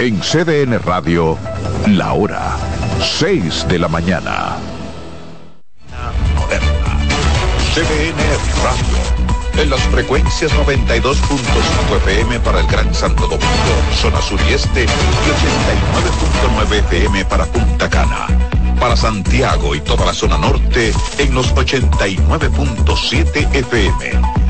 En CDN Radio, la hora 6 de la mañana. CDN Radio. En las frecuencias 92.5 FM para el Gran Santo Domingo, zona sur y este, y 89.9 FM para Punta Cana. Para Santiago y toda la zona norte en los 89.7 FM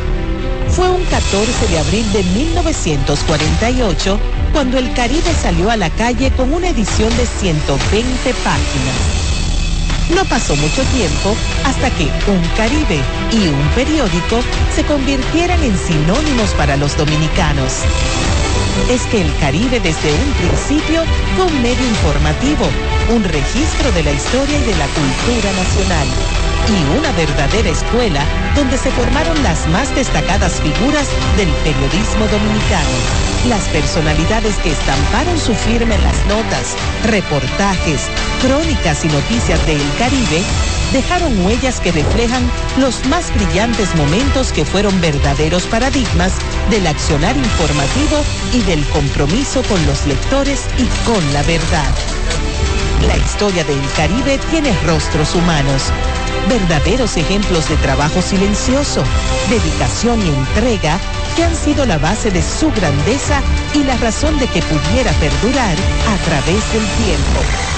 fue un 14 de abril de 1948 cuando el Caribe salió a la calle con una edición de 120 páginas. No pasó mucho tiempo hasta que un Caribe y un periódico se convirtieran en sinónimos para los dominicanos. Es que el Caribe desde un principio fue un medio informativo, un registro de la historia y de la cultura nacional y una verdadera escuela donde se formaron las más destacadas figuras del periodismo dominicano. Las personalidades que estamparon su firma en las notas, reportajes, crónicas y noticias de El Caribe dejaron huellas que reflejan los más brillantes momentos que fueron verdaderos paradigmas del accionar informativo y del compromiso con los lectores y con la verdad. La historia del Caribe tiene rostros humanos verdaderos ejemplos de trabajo silencioso, dedicación y entrega que han sido la base de su grandeza y la razón de que pudiera perdurar a través del tiempo.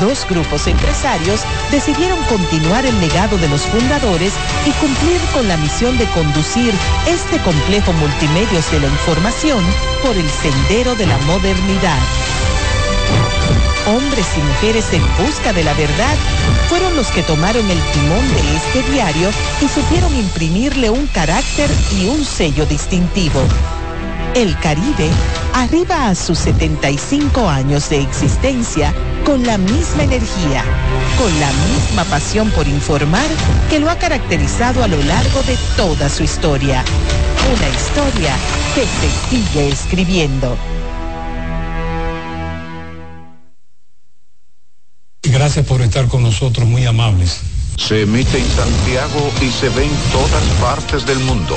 Dos grupos empresarios decidieron continuar el legado de los fundadores y cumplir con la misión de conducir este complejo multimedios de la información por el sendero de la modernidad hombres y mujeres en busca de la verdad, fueron los que tomaron el timón de este diario y supieron imprimirle un carácter y un sello distintivo. El Caribe arriba a sus 75 años de existencia con la misma energía, con la misma pasión por informar que lo ha caracterizado a lo largo de toda su historia. Una historia que se sigue escribiendo. Gracias por estar con nosotros, muy amables. Se emite en Santiago y se ve en todas partes del mundo.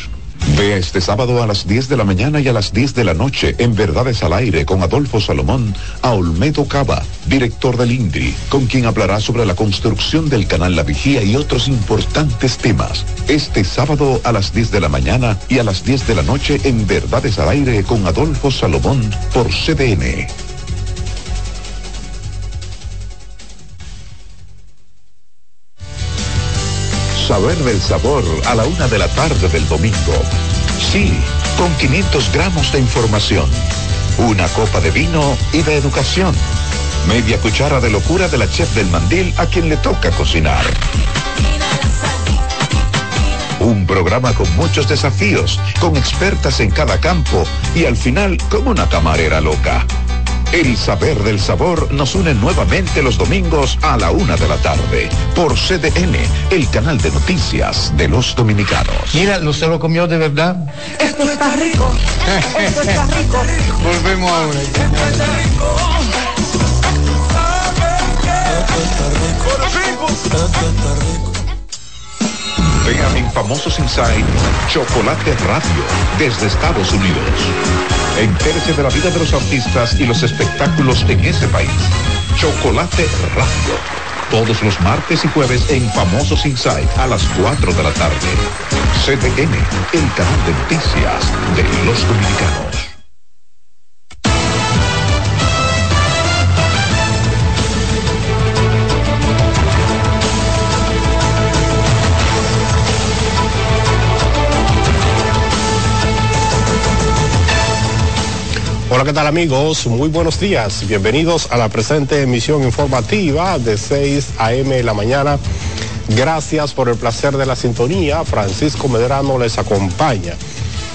Vea este sábado a las 10 de la mañana y a las 10 de la noche en Verdades al Aire con Adolfo Salomón a Olmedo Cava, director del INDRI, con quien hablará sobre la construcción del canal La Vigía y otros importantes temas. Este sábado a las 10 de la mañana y a las 10 de la noche en Verdades al Aire con Adolfo Salomón por CDN. Saber del sabor a la una de la tarde del domingo. Sí, con 500 gramos de información, una copa de vino y de educación, media cuchara de locura de la chef del mandil a quien le toca cocinar. Un programa con muchos desafíos, con expertas en cada campo y al final con una camarera loca. El saber del sabor nos une nuevamente los domingos a la una de la tarde por CDN, el canal de noticias de los dominicanos. Mira, ¿no se lo comió de verdad? Esto está rico. Esto está rico. Volvemos ahora. Vean en Famosos Inside Chocolate Radio desde Estados Unidos. Entérese de la vida de los artistas y los espectáculos en ese país. Chocolate Radio. Todos los martes y jueves en Famosos Inside a las 4 de la tarde. CDN, el canal de noticias de los dominicanos. ¿Qué tal amigos? Muy buenos días. Bienvenidos a la presente emisión informativa de 6 a.m. de la mañana. Gracias por el placer de la sintonía. Francisco Medrano les acompaña.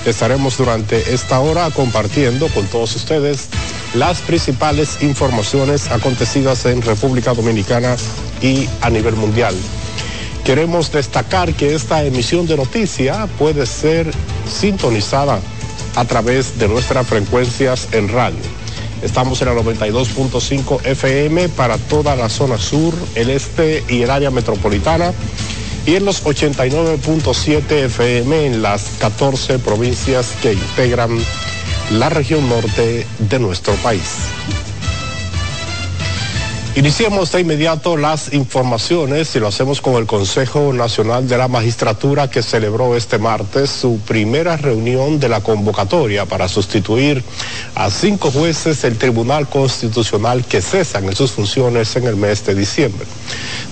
Estaremos durante esta hora compartiendo con todos ustedes las principales informaciones acontecidas en República Dominicana y a nivel mundial. Queremos destacar que esta emisión de noticia puede ser sintonizada a través de nuestras frecuencias en radio. Estamos en la 92.5 FM para toda la zona sur, el este y el área metropolitana y en los 89.7 FM en las 14 provincias que integran la región norte de nuestro país. Iniciemos de inmediato las informaciones y lo hacemos con el Consejo Nacional de la Magistratura que celebró este martes su primera reunión de la convocatoria para sustituir a cinco jueces del Tribunal Constitucional que cesan en sus funciones en el mes de diciembre.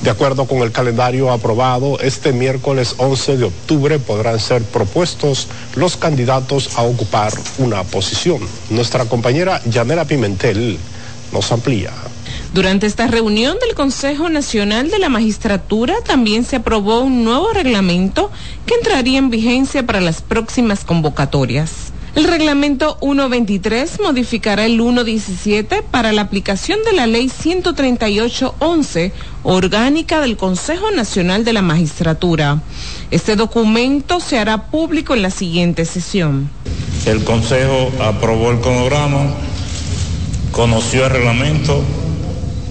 De acuerdo con el calendario aprobado, este miércoles 11 de octubre podrán ser propuestos los candidatos a ocupar una posición. Nuestra compañera Yanela Pimentel nos amplía. Durante esta reunión del Consejo Nacional de la Magistratura también se aprobó un nuevo reglamento que entraría en vigencia para las próximas convocatorias. El reglamento 123 modificará el 117 para la aplicación de la ley 138.11 orgánica del Consejo Nacional de la Magistratura. Este documento se hará público en la siguiente sesión. El Consejo aprobó el cronograma, conoció el reglamento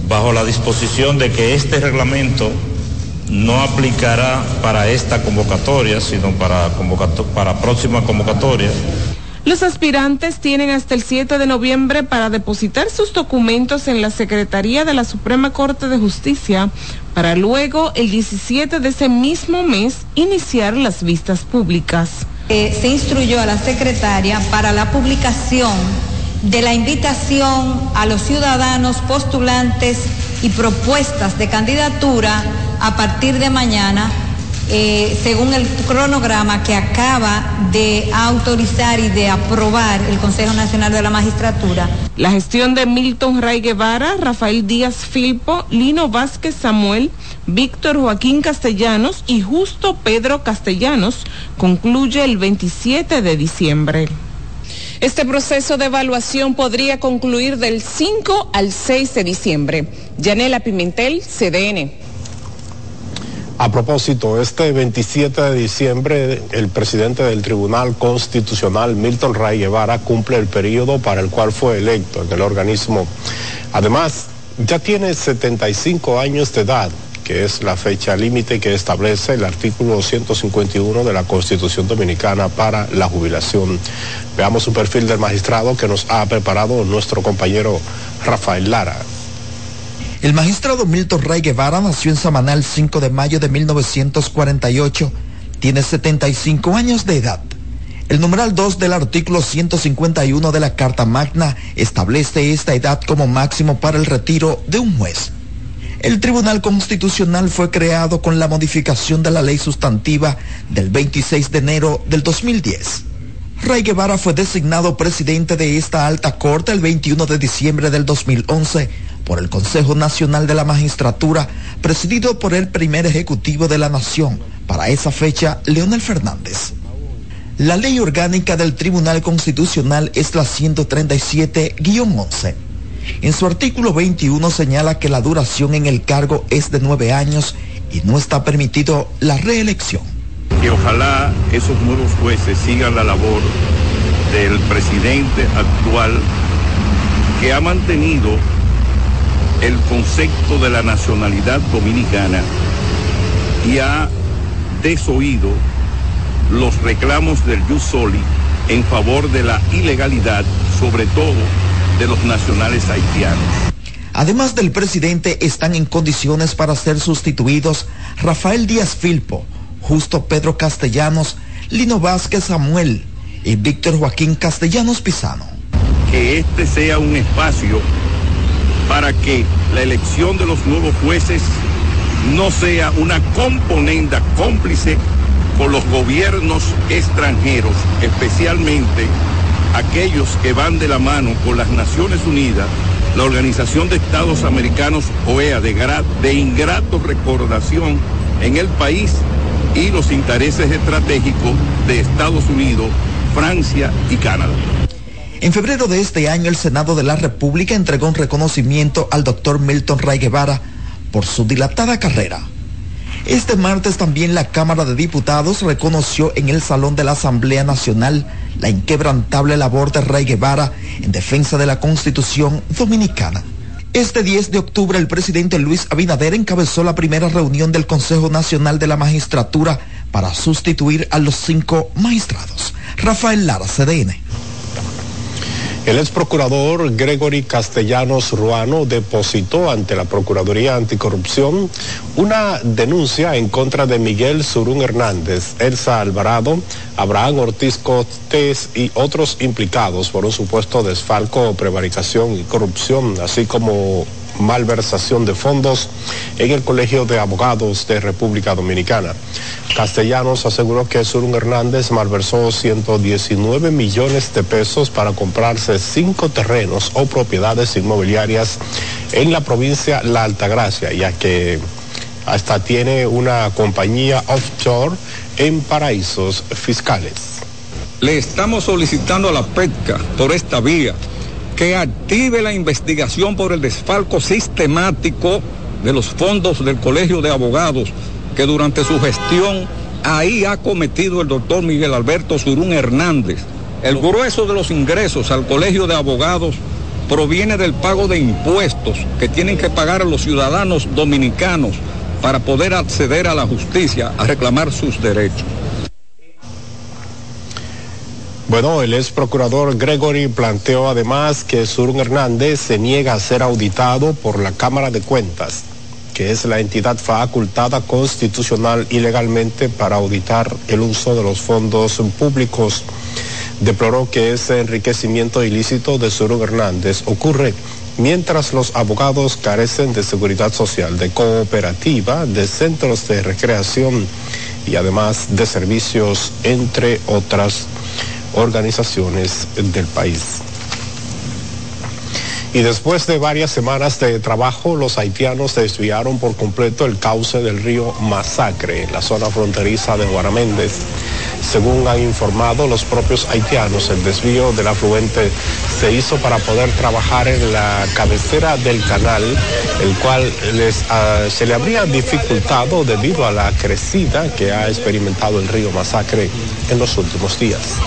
bajo la disposición de que este reglamento no aplicará para esta convocatoria, sino para, convocato para próxima convocatoria. Los aspirantes tienen hasta el 7 de noviembre para depositar sus documentos en la Secretaría de la Suprema Corte de Justicia para luego, el 17 de ese mismo mes, iniciar las vistas públicas. Eh, se instruyó a la secretaria para la publicación de la invitación a los ciudadanos postulantes y propuestas de candidatura a partir de mañana, eh, según el cronograma que acaba de autorizar y de aprobar el Consejo Nacional de la Magistratura. La gestión de Milton Ray Guevara, Rafael Díaz Filpo, Lino Vázquez Samuel, Víctor Joaquín Castellanos y Justo Pedro Castellanos concluye el 27 de diciembre. Este proceso de evaluación podría concluir del 5 al 6 de diciembre. Yanela Pimentel, CDN. A propósito, este 27 de diciembre el presidente del Tribunal Constitucional, Milton Ray Guevara, cumple el periodo para el cual fue electo en el organismo. Además, ya tiene 75 años de edad que es la fecha límite que establece el artículo 151 de la Constitución Dominicana para la jubilación. Veamos un perfil del magistrado que nos ha preparado nuestro compañero Rafael Lara. El magistrado Milton Ray Guevara nació en Samanal 5 de mayo de 1948. Tiene 75 años de edad. El numeral 2 del artículo 151 de la Carta Magna establece esta edad como máximo para el retiro de un juez. El Tribunal Constitucional fue creado con la modificación de la ley sustantiva del 26 de enero del 2010. Ray Guevara fue designado presidente de esta alta corte el 21 de diciembre del 2011 por el Consejo Nacional de la Magistratura, presidido por el primer ejecutivo de la nación, para esa fecha, Leonel Fernández. La ley orgánica del Tribunal Constitucional es la 137-11. En su artículo 21 señala que la duración en el cargo es de nueve años y no está permitido la reelección. Que ojalá esos nuevos jueces sigan la labor del presidente actual que ha mantenido el concepto de la nacionalidad dominicana y ha desoído los reclamos del Jus Soli en favor de la ilegalidad, sobre todo de los nacionales haitianos. Además del presidente, están en condiciones para ser sustituidos Rafael Díaz Filpo, Justo Pedro Castellanos, Lino Vázquez Samuel y Víctor Joaquín Castellanos Pisano. Que este sea un espacio para que la elección de los nuevos jueces no sea una componenda cómplice con los gobiernos extranjeros, especialmente aquellos que van de la mano con las Naciones Unidas, la Organización de Estados Americanos, OEA, de, de ingrato recordación en el país y los intereses estratégicos de Estados Unidos, Francia y Canadá. En febrero de este año, el Senado de la República entregó un reconocimiento al doctor Milton Ray Guevara por su dilatada carrera este martes también la Cámara de Diputados reconoció en el Salón de la Asamblea Nacional la inquebrantable labor de Rey Guevara en defensa de la Constitución Dominicana. Este 10 de octubre el presidente Luis Abinader encabezó la primera reunión del Consejo Nacional de la Magistratura para sustituir a los cinco magistrados. Rafael Lara, CDN. El ex procurador Gregory Castellanos Ruano depositó ante la Procuraduría Anticorrupción una denuncia en contra de Miguel Surún Hernández, Elsa Alvarado, Abraham Ortiz Cortés y otros implicados por un supuesto desfalco, prevaricación y corrupción, así como malversación de fondos en el Colegio de Abogados de República Dominicana. Castellanos aseguró que Surun Hernández malversó 119 millones de pesos para comprarse cinco terrenos o propiedades inmobiliarias en la provincia La Altagracia, ya que hasta tiene una compañía offshore en paraísos fiscales. Le estamos solicitando a la PETCA por esta vía que active la investigación por el desfalco sistemático de los fondos del Colegio de Abogados que durante su gestión ahí ha cometido el doctor Miguel Alberto Surún Hernández. El grueso de los ingresos al Colegio de Abogados proviene del pago de impuestos que tienen que pagar los ciudadanos dominicanos para poder acceder a la justicia a reclamar sus derechos. Bueno, el ex procurador Gregory planteó además que Surun Hernández se niega a ser auditado por la Cámara de Cuentas, que es la entidad facultada constitucional y legalmente para auditar el uso de los fondos públicos. Deploró que ese enriquecimiento ilícito de Surun Hernández ocurre mientras los abogados carecen de seguridad social, de cooperativa, de centros de recreación y además de servicios, entre otras organizaciones del país. Y después de varias semanas de trabajo, los haitianos desviaron por completo el cauce del río Masacre, la zona fronteriza de Guaraméndez. Según han informado los propios haitianos, el desvío del afluente se hizo para poder trabajar en la cabecera del canal, el cual les, uh, se le habría dificultado debido a la crecida que ha experimentado el río Masacre en los últimos días.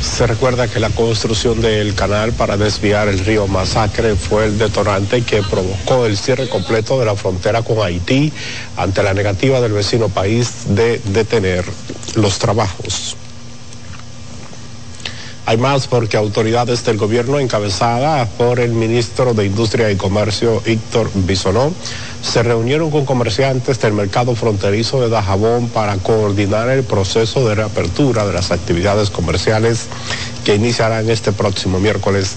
Se recuerda que la construcción del canal para desviar el río Masacre fue el detonante que provocó el cierre completo de la frontera con Haití ante la negativa del vecino país de detener los trabajos. Hay más porque autoridades del gobierno encabezadas por el ministro de Industria y Comercio, Héctor Bisonó, se reunieron con comerciantes del mercado fronterizo de Dajabón para coordinar el proceso de reapertura de las actividades comerciales que iniciarán este próximo miércoles.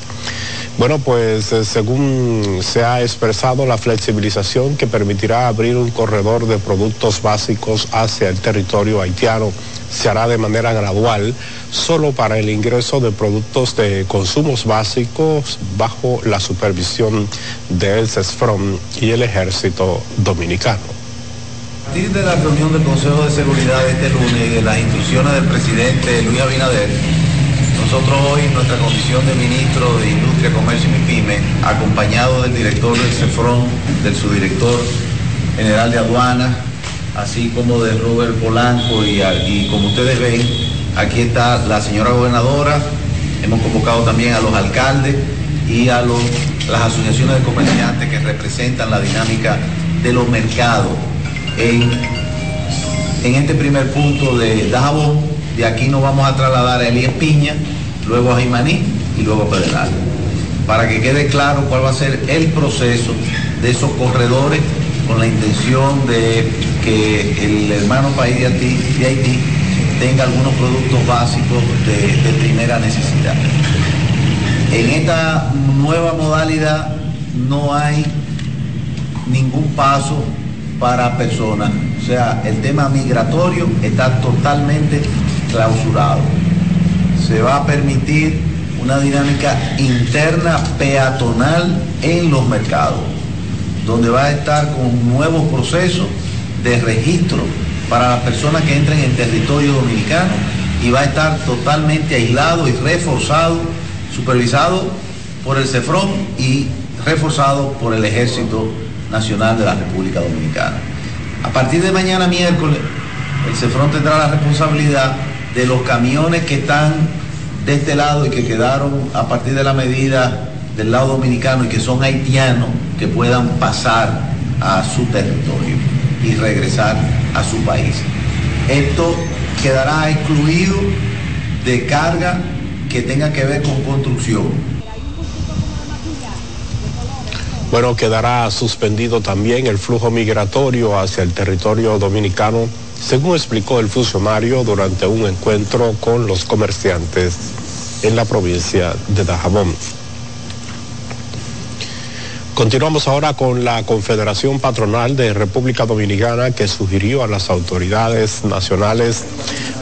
Bueno, pues eh, según se ha expresado la flexibilización que permitirá abrir un corredor de productos básicos hacia el territorio haitiano se hará de manera gradual solo para el ingreso de productos de consumos básicos bajo la supervisión del CESFROM y el Ejército Dominicano. A partir de la reunión del Consejo de Seguridad este lunes y de las instrucciones del presidente Luis Abinader, nosotros hoy, en nuestra comisión de ministro de Industria, Comercio y MIPYME, acompañado del director del CEFRON, del subdirector general de aduanas, así como de Robert Polanco y, y como ustedes ven, aquí está la señora gobernadora, hemos convocado también a los alcaldes y a los, las asociaciones de comerciantes que representan la dinámica de los mercados en, en este primer punto de Dajabón. De aquí nos vamos a trasladar a Elías Piña, luego a Jimaní y luego a Pedernal. Para que quede claro cuál va a ser el proceso de esos corredores con la intención de que el hermano país de Haití, tenga algunos productos básicos de, de primera necesidad. En esta nueva modalidad no hay ningún paso para personas. O sea, el tema migratorio está totalmente clausurado. Se va a permitir una dinámica interna peatonal en los mercados, donde va a estar con nuevos procesos de registro para las personas que entren en territorio dominicano y va a estar totalmente aislado y reforzado, supervisado por el CEFRON y reforzado por el Ejército Nacional de la República Dominicana. A partir de mañana miércoles, el CEFRON tendrá la responsabilidad de los camiones que están de este lado y que quedaron a partir de la medida del lado dominicano y que son haitianos que puedan pasar a su territorio y regresar a su país. Esto quedará excluido de carga que tenga que ver con construcción. Bueno, quedará suspendido también el flujo migratorio hacia el territorio dominicano, según explicó el funcionario durante un encuentro con los comerciantes en la provincia de Dajabón. Continuamos ahora con la Confederación Patronal de República Dominicana que sugirió a las autoridades nacionales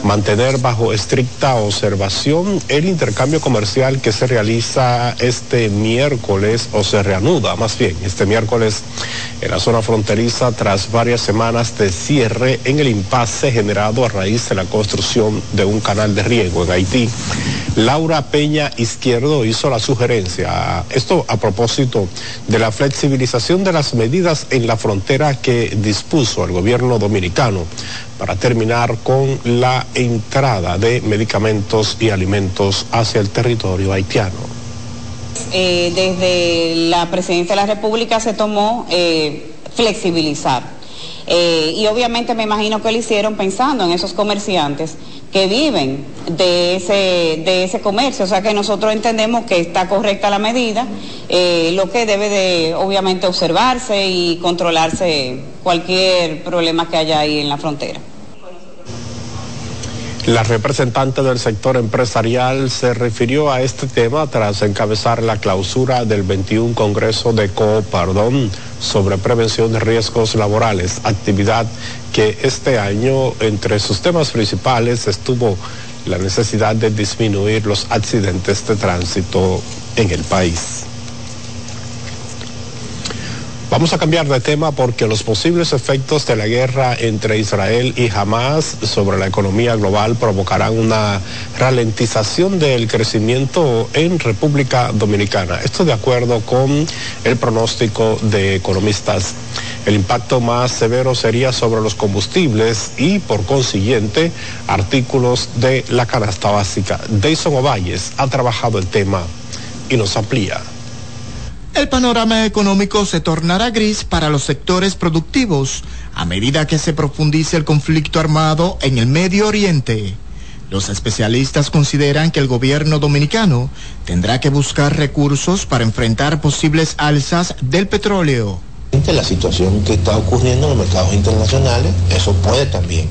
mantener bajo estricta observación el intercambio comercial que se realiza este miércoles o se reanuda más bien este miércoles en la zona fronteriza tras varias semanas de cierre en el impasse generado a raíz de la construcción de un canal de riego en Haití. Laura Peña Izquierdo hizo la sugerencia, esto a propósito de la flexibilización de las medidas en la frontera que dispuso el gobierno dominicano para terminar con la entrada de medicamentos y alimentos hacia el territorio haitiano. Eh, desde la presidencia de la República se tomó eh, flexibilizar. Eh, y obviamente me imagino que lo hicieron pensando en esos comerciantes que viven de ese, de ese comercio. O sea que nosotros entendemos que está correcta la medida, lo que debe de obviamente observarse y controlarse cualquier problema que haya ahí en la frontera. La representante del sector empresarial se refirió a este tema tras encabezar la clausura del 21 Congreso de Coopardón sobre prevención de riesgos laborales, actividad que este año entre sus temas principales estuvo la necesidad de disminuir los accidentes de tránsito en el país. Vamos a cambiar de tema porque los posibles efectos de la guerra entre Israel y Hamas sobre la economía global provocarán una ralentización del crecimiento en República Dominicana. Esto de acuerdo con el pronóstico de economistas. El impacto más severo sería sobre los combustibles y, por consiguiente, artículos de la canasta básica. Dayson Ovalles ha trabajado el tema y nos amplía. El panorama económico se tornará gris para los sectores productivos a medida que se profundice el conflicto armado en el Medio Oriente. Los especialistas consideran que el gobierno dominicano tendrá que buscar recursos para enfrentar posibles alzas del petróleo. La situación que está ocurriendo en los mercados internacionales, eso puede también,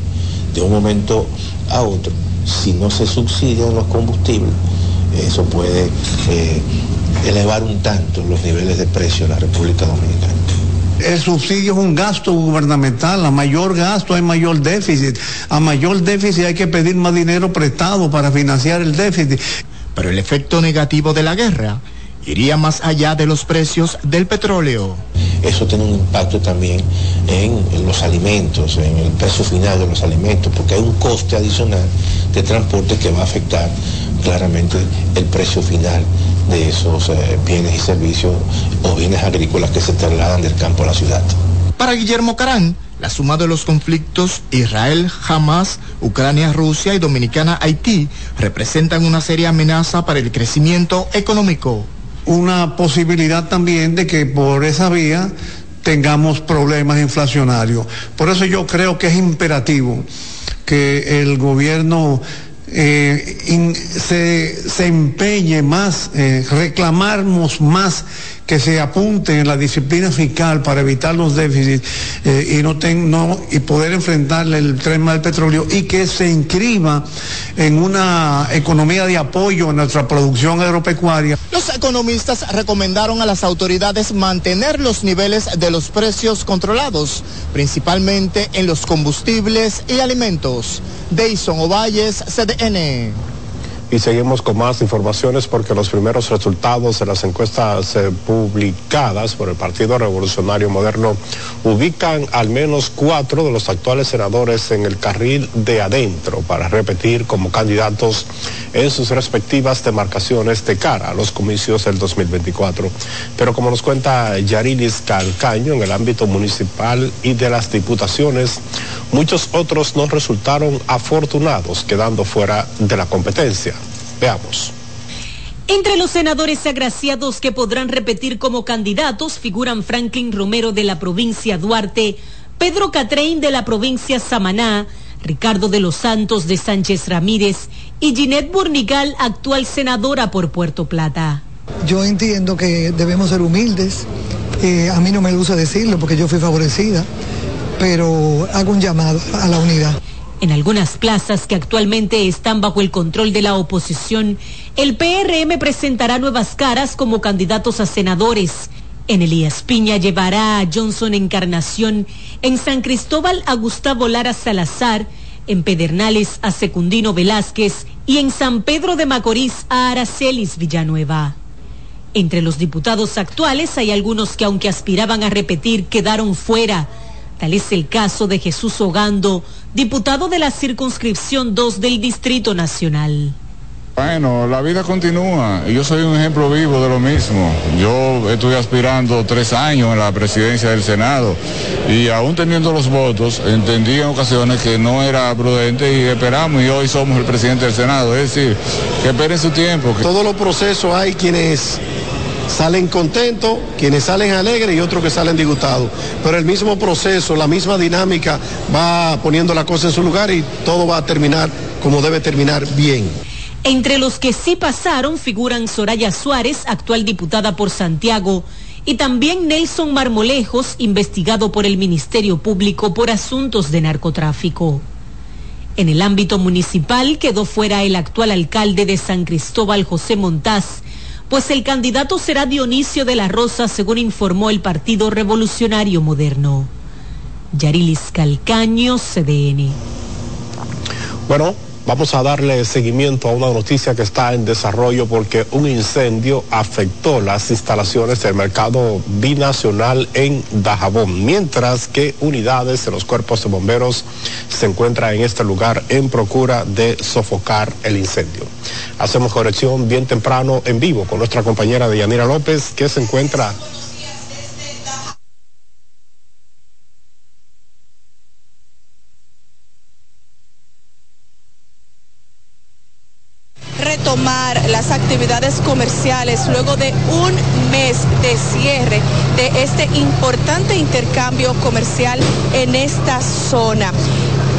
de un momento a otro, si no se subsidian los combustibles, eso puede eh, elevar un tanto los niveles de precio en la República Dominicana. El subsidio es un gasto gubernamental, a mayor gasto hay mayor déficit, a mayor déficit hay que pedir más dinero prestado para financiar el déficit. Pero el efecto negativo de la guerra iría más allá de los precios del petróleo. Eso tiene un impacto también en, los alimentos, en el precio final de los alimentos, porque hay un coste adicional de transporte que va a afectar claramente el precio final de esos eh, bienes y servicios o bienes agrícolas que se trasladan del campo a la ciudad. Para Guillermo Carán, la suma de los conflictos Israel, Hamas, Ucrania, Rusia y Dominicana, Haití representan una seria amenaza para el crecimiento económico. Una posibilidad también de que por esa vía tengamos problemas inflacionarios. Por eso yo creo que es imperativo que el gobierno eh, se, se, empeñe más, eh, reclamamos más que se apunte en la disciplina fiscal para evitar los déficits eh, y, poder enfrentarle el tema del petróleo y que se inscriba en una economía de apoyo a nuestra producción agropecuaria. Los economistas recomendaron a las autoridades mantener los niveles de los precios controlados, principalmente en los combustibles y alimentos. Dayson Ovalles, CDN. Y seguimos con más informaciones porque los primeros resultados de las encuestas eh, publicadas por el Partido Revolucionario Moderno ubican al menos cuatro de los actuales senadores en el carril de adentro para repetir como candidatos en sus respectivas demarcaciones de cara a los comicios del 2024. Pero como nos cuenta Yarilis Calcaño en el ámbito municipal y de las diputaciones, muchos otros no resultaron afortunados quedando fuera de la competencia. Veamos. Entre los senadores agraciados que podrán repetir como candidatos figuran Franklin Romero de la provincia Duarte, Pedro Catrein de la provincia Samaná, Ricardo de los Santos de Sánchez Ramírez y Ginette Burnigal, actual senadora por Puerto Plata. Yo entiendo que debemos ser humildes. Eh, a mí no me gusta decirlo porque yo fui favorecida, pero hago un llamado a la unidad. En algunas plazas que actualmente están bajo el control de la oposición, el PRM presentará nuevas caras como candidatos a senadores. En Elías Piña llevará a Johnson Encarnación, en San Cristóbal a Gustavo Lara Salazar, en Pedernales a Secundino Velázquez y en San Pedro de Macorís a Aracelis Villanueva. Entre los diputados actuales hay algunos que aunque aspiraban a repetir quedaron fuera Tal es el caso de Jesús Ogando, diputado de la circunscripción 2 del Distrito Nacional. Bueno, la vida continúa y yo soy un ejemplo vivo de lo mismo. Yo estuve aspirando tres años en la presidencia del Senado y aún teniendo los votos entendí en ocasiones que no era prudente y esperamos y hoy somos el presidente del Senado. Es decir, que esperen su tiempo. Todos los procesos hay quienes salen contentos, quienes salen alegres y otros que salen disgustados. Pero el mismo proceso, la misma dinámica va poniendo la cosa en su lugar y todo va a terminar como debe terminar bien. Entre los que sí pasaron figuran Soraya Suárez, actual diputada por Santiago, y también Nelson Marmolejos, investigado por el Ministerio Público por asuntos de narcotráfico. En el ámbito municipal quedó fuera el actual alcalde de San Cristóbal, José Montaz, pues el candidato será Dionisio de la Rosa, según informó el Partido Revolucionario Moderno. Yarilis Calcaño, CDN. Bueno, Vamos a darle seguimiento a una noticia que está en desarrollo porque un incendio afectó las instalaciones del mercado binacional en Dajabón, mientras que unidades de los cuerpos de bomberos se encuentran en este lugar en procura de sofocar el incendio. Hacemos corrección bien temprano en vivo con nuestra compañera Deyanira López que se encuentra retomar las actividades comerciales luego de un mes de cierre de este importante intercambio comercial en esta zona.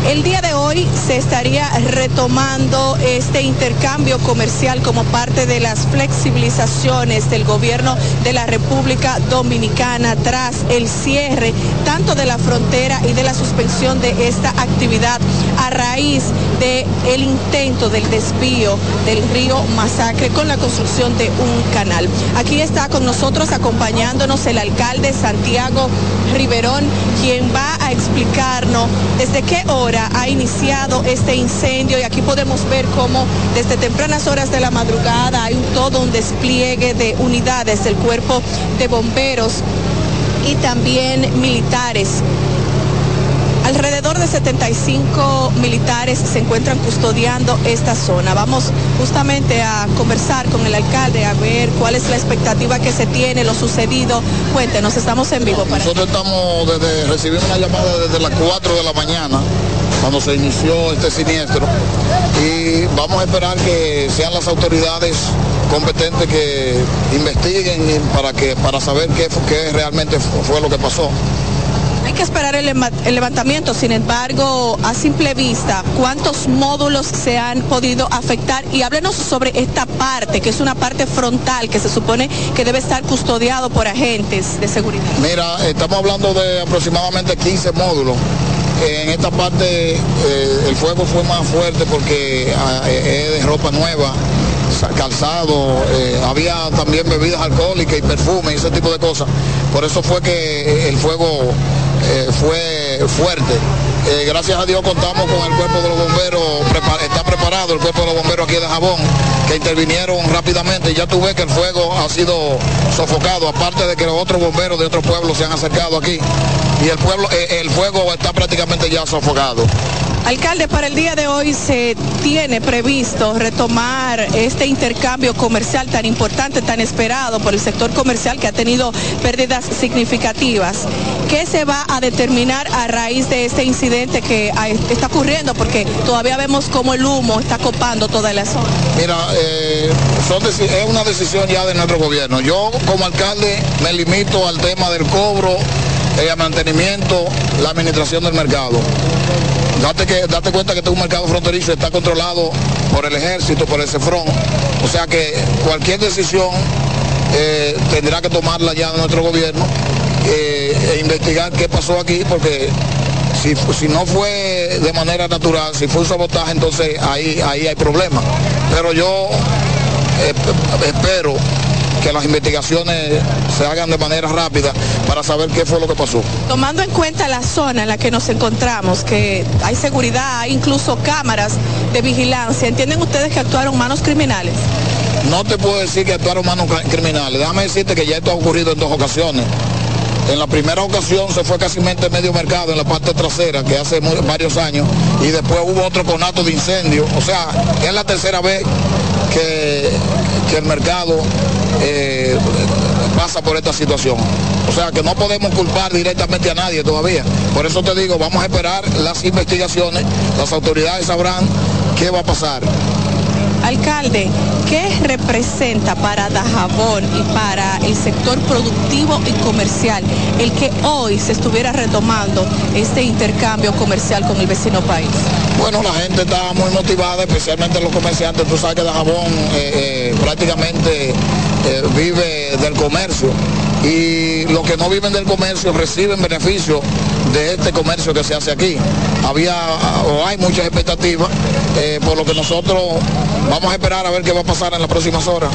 El día de hoy se estaría retomando este intercambio comercial como parte de las flexibilizaciones del gobierno de la República Dominicana tras el cierre tanto de la frontera y de la suspensión de esta actividad a raíz del el intento del desvío del río Masacre con la construcción de un canal. Aquí está con nosotros acompañándonos el alcalde Santiago Riverón, quien va a explicarnos desde qué hora ha iniciado este incendio y aquí podemos ver cómo desde tempranas horas de la madrugada hay todo un despliegue de unidades del cuerpo de bomberos y también militares Alrededor de 75 militares se encuentran custodiando esta zona. Vamos justamente a conversar con el alcalde a ver cuál es la expectativa que se tiene, lo sucedido. Cuéntenos, estamos en vivo. Para Nosotros estamos desde, recibimos una llamada desde las 4 de la mañana cuando se inició este siniestro y vamos a esperar que sean las autoridades competentes que investiguen para que para saber qué, qué realmente fue lo que pasó. Hay que esperar el, levantamiento, sin embargo, a simple vista, ¿cuántos módulos se han podido afectar? Y háblenos sobre esta parte, que es una parte frontal que se supone que debe estar custodiado por agentes de seguridad. Mira, estamos hablando de aproximadamente 15 módulos. En esta parte eh, el fuego fue más fuerte porque ah, eh, es de ropa nueva, calzado, eh, había también bebidas alcohólicas y perfume y ese tipo de cosas. Por eso fue que el fuego eh, fue fuerte. Eh, gracias a Dios contamos con el cuerpo de los bomberos, está preparado el cuerpo de los bomberos aquí de Jabón, que intervinieron rápidamente. Ya tuve que el fuego ha sido sofocado, aparte de que los otros bomberos de otros pueblos se han acercado aquí. Y el, pueblo, eh, el fuego está prácticamente ya sofocado. Alcalde, para el día de hoy se tiene previsto retomar este intercambio comercial tan importante, tan esperado por el sector comercial que ha tenido pérdidas significativas. ¿Qué se va a determinar a raíz de este incidente que está ocurriendo? Porque todavía vemos cómo el humo está copando toda la zona. Mira, eh, es una decisión ya de nuestro gobierno. Yo como alcalde me limito al tema del cobro, el mantenimiento, la administración del mercado. Date, que, date cuenta que este es un mercado fronterizo, está controlado por el ejército, por el CEFRON. O sea que cualquier decisión eh, tendrá que tomarla ya nuestro gobierno eh, e investigar qué pasó aquí, porque si, si, no fue de manera natural, si fue un sabotaje, entonces ahí, ahí hay problemas. Pero yo eh, espero que las investigaciones se hagan de manera rápida para saber qué fue lo que pasó. Tomando en cuenta la zona en la que nos encontramos, que hay seguridad, hay incluso cámaras de vigilancia, ¿entienden ustedes que actuaron manos criminales? No te puedo decir que actuaron manos criminales. Déjame decirte que ya esto ha ocurrido en dos ocasiones. En la primera ocasión se fue casi medio mercado en la parte trasera, que hace varios años, y después hubo otro conato de incendio. O sea, es la tercera vez que, que el mercado eh, pasa por esta situación. O sea que no podemos culpar directamente a nadie todavía. Por eso te digo, vamos a esperar las investigaciones, las autoridades sabrán qué va a pasar. Alcalde, ¿qué representa para Dajabón y para el sector productivo y comercial el que hoy se estuviera retomando este intercambio comercial con el vecino país? Bueno, la gente está muy motivada, especialmente los comerciantes. Tú sabes que Dajabón eh, eh, prácticamente eh, vive del comercio y los que no viven del comercio reciben beneficios de este comercio que se hace aquí. Había o hay muchas expectativas, eh, por lo que nosotros vamos a esperar a ver qué va a pasar en las próximas horas.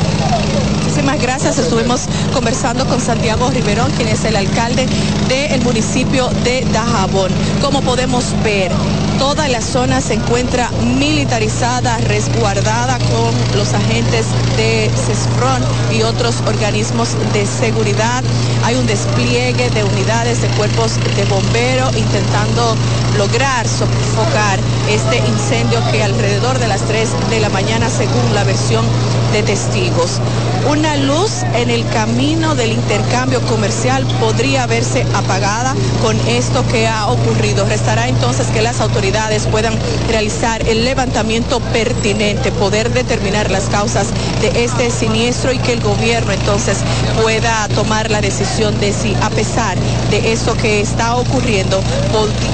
Muchísimas gracias. Estuvimos conversando con Santiago Riverón, quien es el alcalde del municipio de Dajabón. Como podemos ver, Toda la zona se encuentra militarizada, resguardada con los agentes de CESFRON y otros organismos de seguridad. Hay un despliegue de unidades de cuerpos de bomberos intentando lograr sofocar este incendio que alrededor de las 3 de la mañana, según la versión de testigos. Una luz en el camino del intercambio comercial podría verse apagada con esto que ha ocurrido. Restará entonces que las autoridades puedan realizar el levantamiento pertinente, poder determinar las causas de este siniestro y que el gobierno entonces pueda tomar la decisión de si a pesar de esto que está ocurriendo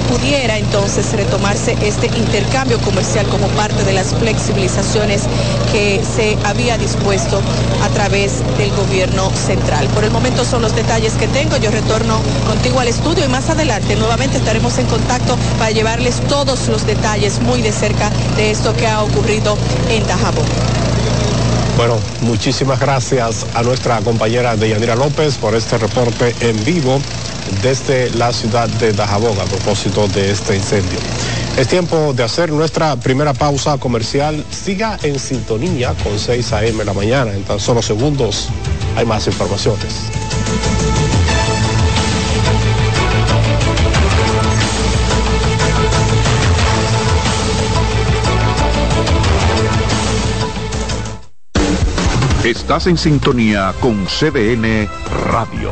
pudiera entonces retomarse este intercambio comercial como parte de las flexibilizaciones que se había dispuesto a través del gobierno central. Por el momento son los detalles que tengo. Yo retorno contigo al estudio y más adelante nuevamente estaremos en contacto para llevarles todos los detalles muy de cerca de esto que ha ocurrido en Dajabón. Bueno, muchísimas gracias a nuestra compañera Deyanira López por este reporte en vivo desde la ciudad de Dajabón a propósito de este incendio. Es tiempo de hacer nuestra primera pausa comercial. Siga en sintonía con 6 a.m. la mañana. En tan solo segundos hay más informaciones. Estás en sintonía con CDN Radio.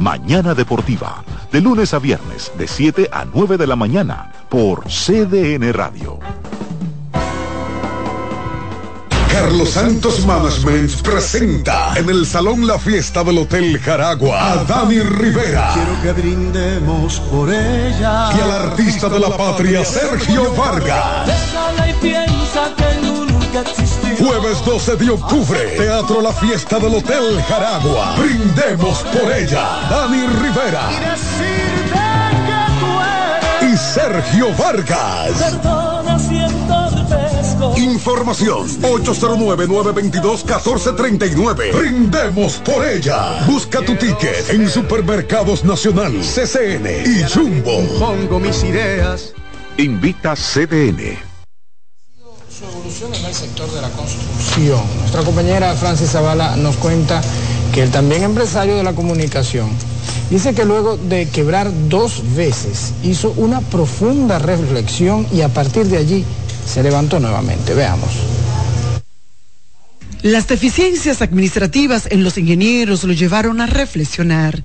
Mañana Deportiva, de lunes a viernes, de 7 a 9 de la mañana, por CDN Radio. Carlos Santos Management presenta en el Salón La Fiesta del Hotel Jaragua a Dani Rivera. Quiero que brindemos por ella. Y al artista de la patria, Sergio Vargas. Déjala y piensa que nunca existió. Jueves 12 de octubre, Teatro La Fiesta del Hotel Jaragua. Brindemos por ella, Dani Rivera. Y Sergio Vargas. Información 809-922-1439. Brindemos por ella. Busca tu ticket en Supermercados Nacional, CCN y Jumbo. Pongo mis ideas. Invita CDN. Su evolución en el sector de la construcción. Nuestra compañera Francis Zavala nos cuenta que el también empresario de la comunicación dice que luego de quebrar dos veces hizo una profunda reflexión y a partir de allí se levantó nuevamente. Veamos. Las deficiencias administrativas en los ingenieros lo llevaron a reflexionar.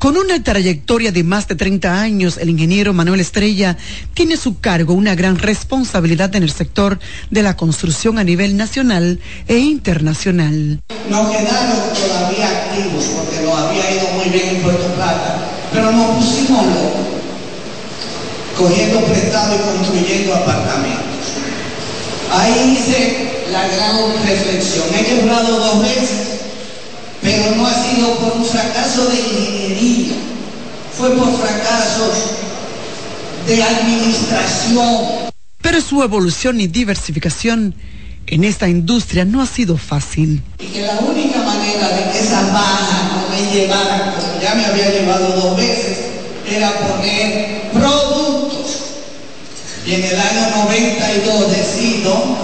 Con una trayectoria de más de 30 años, el ingeniero Manuel Estrella tiene a su cargo una gran responsabilidad en el sector de la construcción a nivel nacional e internacional. No quedaron todavía activos porque nos había ido muy bien en Puerto Plata, pero nos pusimos locos, cogiendo prestado y construyendo apartamentos. Ahí hice la gran reflexión. He quebrado dos veces pero no ha sido por un fracaso de ingeniería, fue por fracasos de administración. Pero su evolución y diversificación en esta industria no ha sido fácil. Y que la única manera de que esas bajas no me llevaran, como ya me había llevado dos veces, era poner productos. Y en el año 92 decido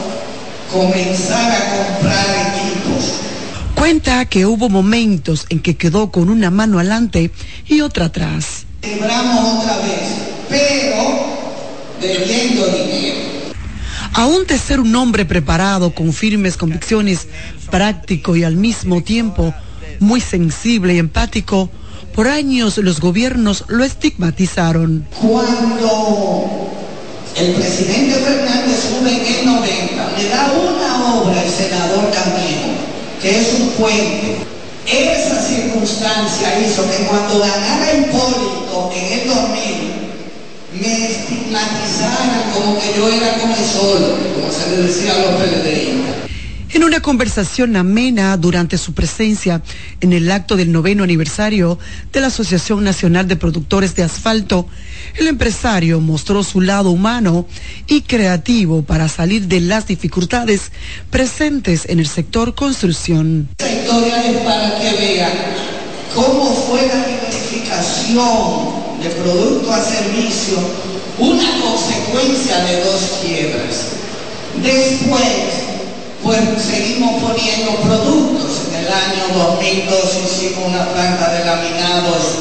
comenzar a comprar Cuenta que hubo momentos en que quedó con una mano adelante y otra atrás. Quebramos otra vez, pero debiendo dinero. Aún de ser un hombre preparado, con firmes convicciones, práctico y al mismo tiempo muy sensible y empático, por años los gobiernos lo estigmatizaron. Cuando El presidente Fernández sube en el 90, le da una obra al senador Camilo, que es un puente. Esa circunstancia hizo que cuando ganara Hipólito en el 2000, me estigmatizaran como que yo era como el sol, como se le decía a los PLDistas. En una conversación amena durante su presencia en el acto del noveno aniversario de la Asociación Nacional de Productores de Asfalto, el empresario mostró su lado humano y creativo para salir de las dificultades presentes en el sector construcción. Esta historia es para que vean cómo fue la diversificación de producto a servicio una consecuencia de dos quiebras. Después, pues seguimos poniendo productos. En el año 2002 hicimos una planta de laminados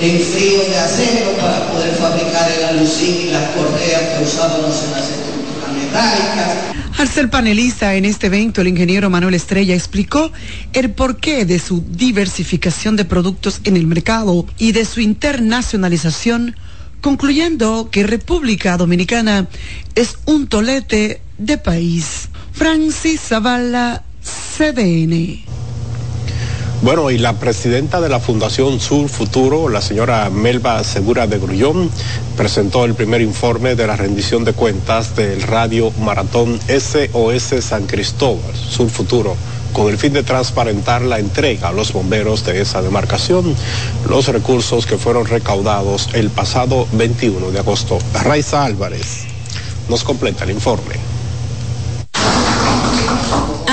en frío de acero para poder fabricar el alucín y las correas que usábamos en las estructuras metálicas. Al ser panelista en este evento, el ingeniero Manuel Estrella explicó el porqué de su diversificación de productos en el mercado y de su internacionalización, concluyendo que República Dominicana es un tolete de país. Francis Zavala, CDN. Bueno, y la presidenta de la Fundación Sur Futuro, la señora Melba Segura de Grullón, presentó el primer informe de la rendición de cuentas del Radio Maratón SOS San Cristóbal, Sur Futuro, con el fin de transparentar la entrega a los bomberos de esa demarcación, los recursos que fueron recaudados el pasado 21 de agosto. Raiza Álvarez nos completa el informe.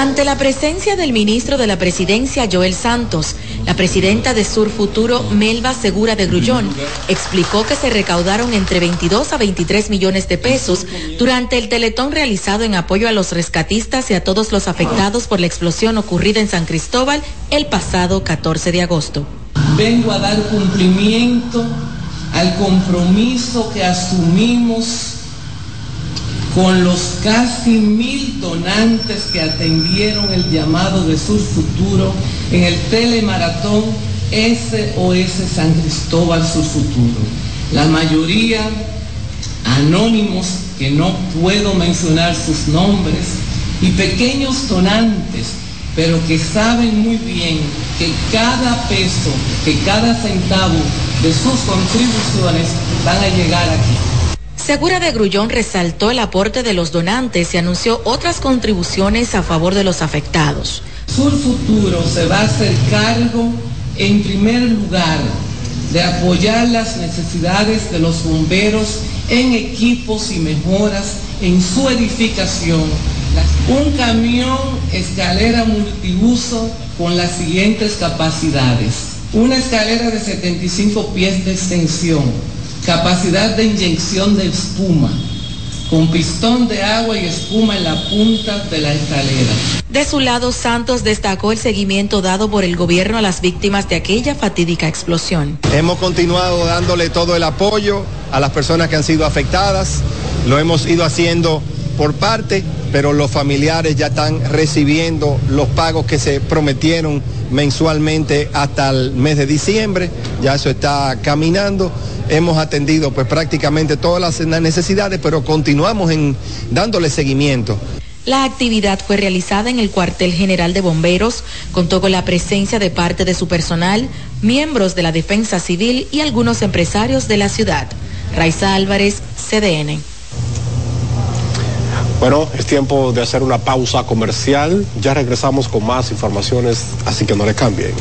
Ante la presencia del ministro de la Presidencia, Joel Santos, la presidenta de Sur Futuro, Melba Segura de Grullón, explicó que se recaudaron entre 22 a 23 millones de pesos durante el teletón realizado en apoyo a los rescatistas y a todos los afectados por la explosión ocurrida en San Cristóbal el pasado 14 de agosto. Vengo a dar cumplimiento al compromiso que asumimos con los casi mil donantes que atendieron el llamado de Sur Futuro en el telemaratón SOS San Cristóbal Sur Futuro. La mayoría anónimos, que no puedo mencionar sus nombres, y pequeños donantes, pero que saben muy bien que cada peso, que cada centavo de sus contribuciones van a llegar aquí. Segura de Grullón resaltó el aporte de los donantes y anunció otras contribuciones a favor de los afectados. Sur Futuro se va a hacer cargo, en primer lugar, de apoyar las necesidades de los bomberos en equipos y mejoras en su edificación. Un camión escalera multiuso con las siguientes capacidades. Una escalera de 75 pies de extensión, capacidad de inyección de espuma, con pistón de agua y espuma en la punta de la escalera. De su lado, Santos destacó el seguimiento dado por el gobierno a las víctimas de aquella fatídica explosión. Hemos continuado dándole todo el apoyo a las personas que han sido afectadas, lo hemos ido haciendo por parte, pero los familiares ya están recibiendo los pagos que se prometieron mensualmente hasta el mes de diciembre, ya eso está caminando hemos atendido pues prácticamente todas las necesidades, pero continuamos en dándole seguimiento. La actividad fue realizada en el cuartel general de bomberos, contó con la presencia de parte de su personal, miembros de la defensa civil y algunos empresarios de la ciudad. Raiza Álvarez, CDN. Bueno, es tiempo de hacer una pausa comercial. Ya regresamos con más informaciones, así que no le cambien.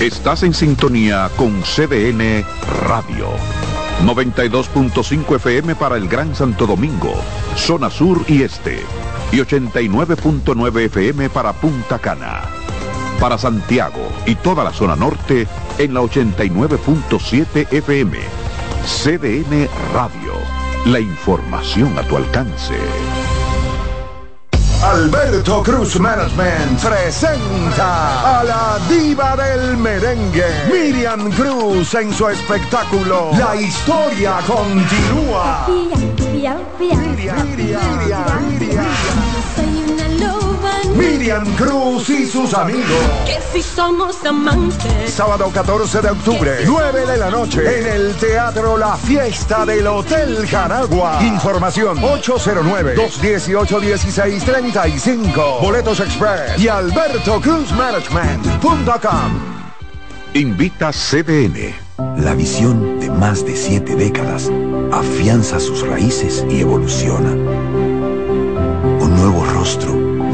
Estás en sintonía con CDN Radio. 92.5 FM para el Gran Santo Domingo, zona sur y este. Y 89.9 FM para Punta Cana. Para Santiago y toda la zona norte en la 89.7 FM. CDN Radio. La información a tu alcance. Alberto Cruz Management presenta a la diva del merengue, Miriam Cruz en su espectáculo La historia continúa. Miriam, Cruz Jesús y sus amigos. Que si somos amantes. Sábado 14 de octubre, 9 de la noche, en el Teatro La Fiesta del Hotel Jaragua. Información 809-218-1635. Boletos Express y Alberto Cruz Management.com. Invita CDN. La visión de más de siete décadas afianza sus raíces y evoluciona. Un nuevo rostro,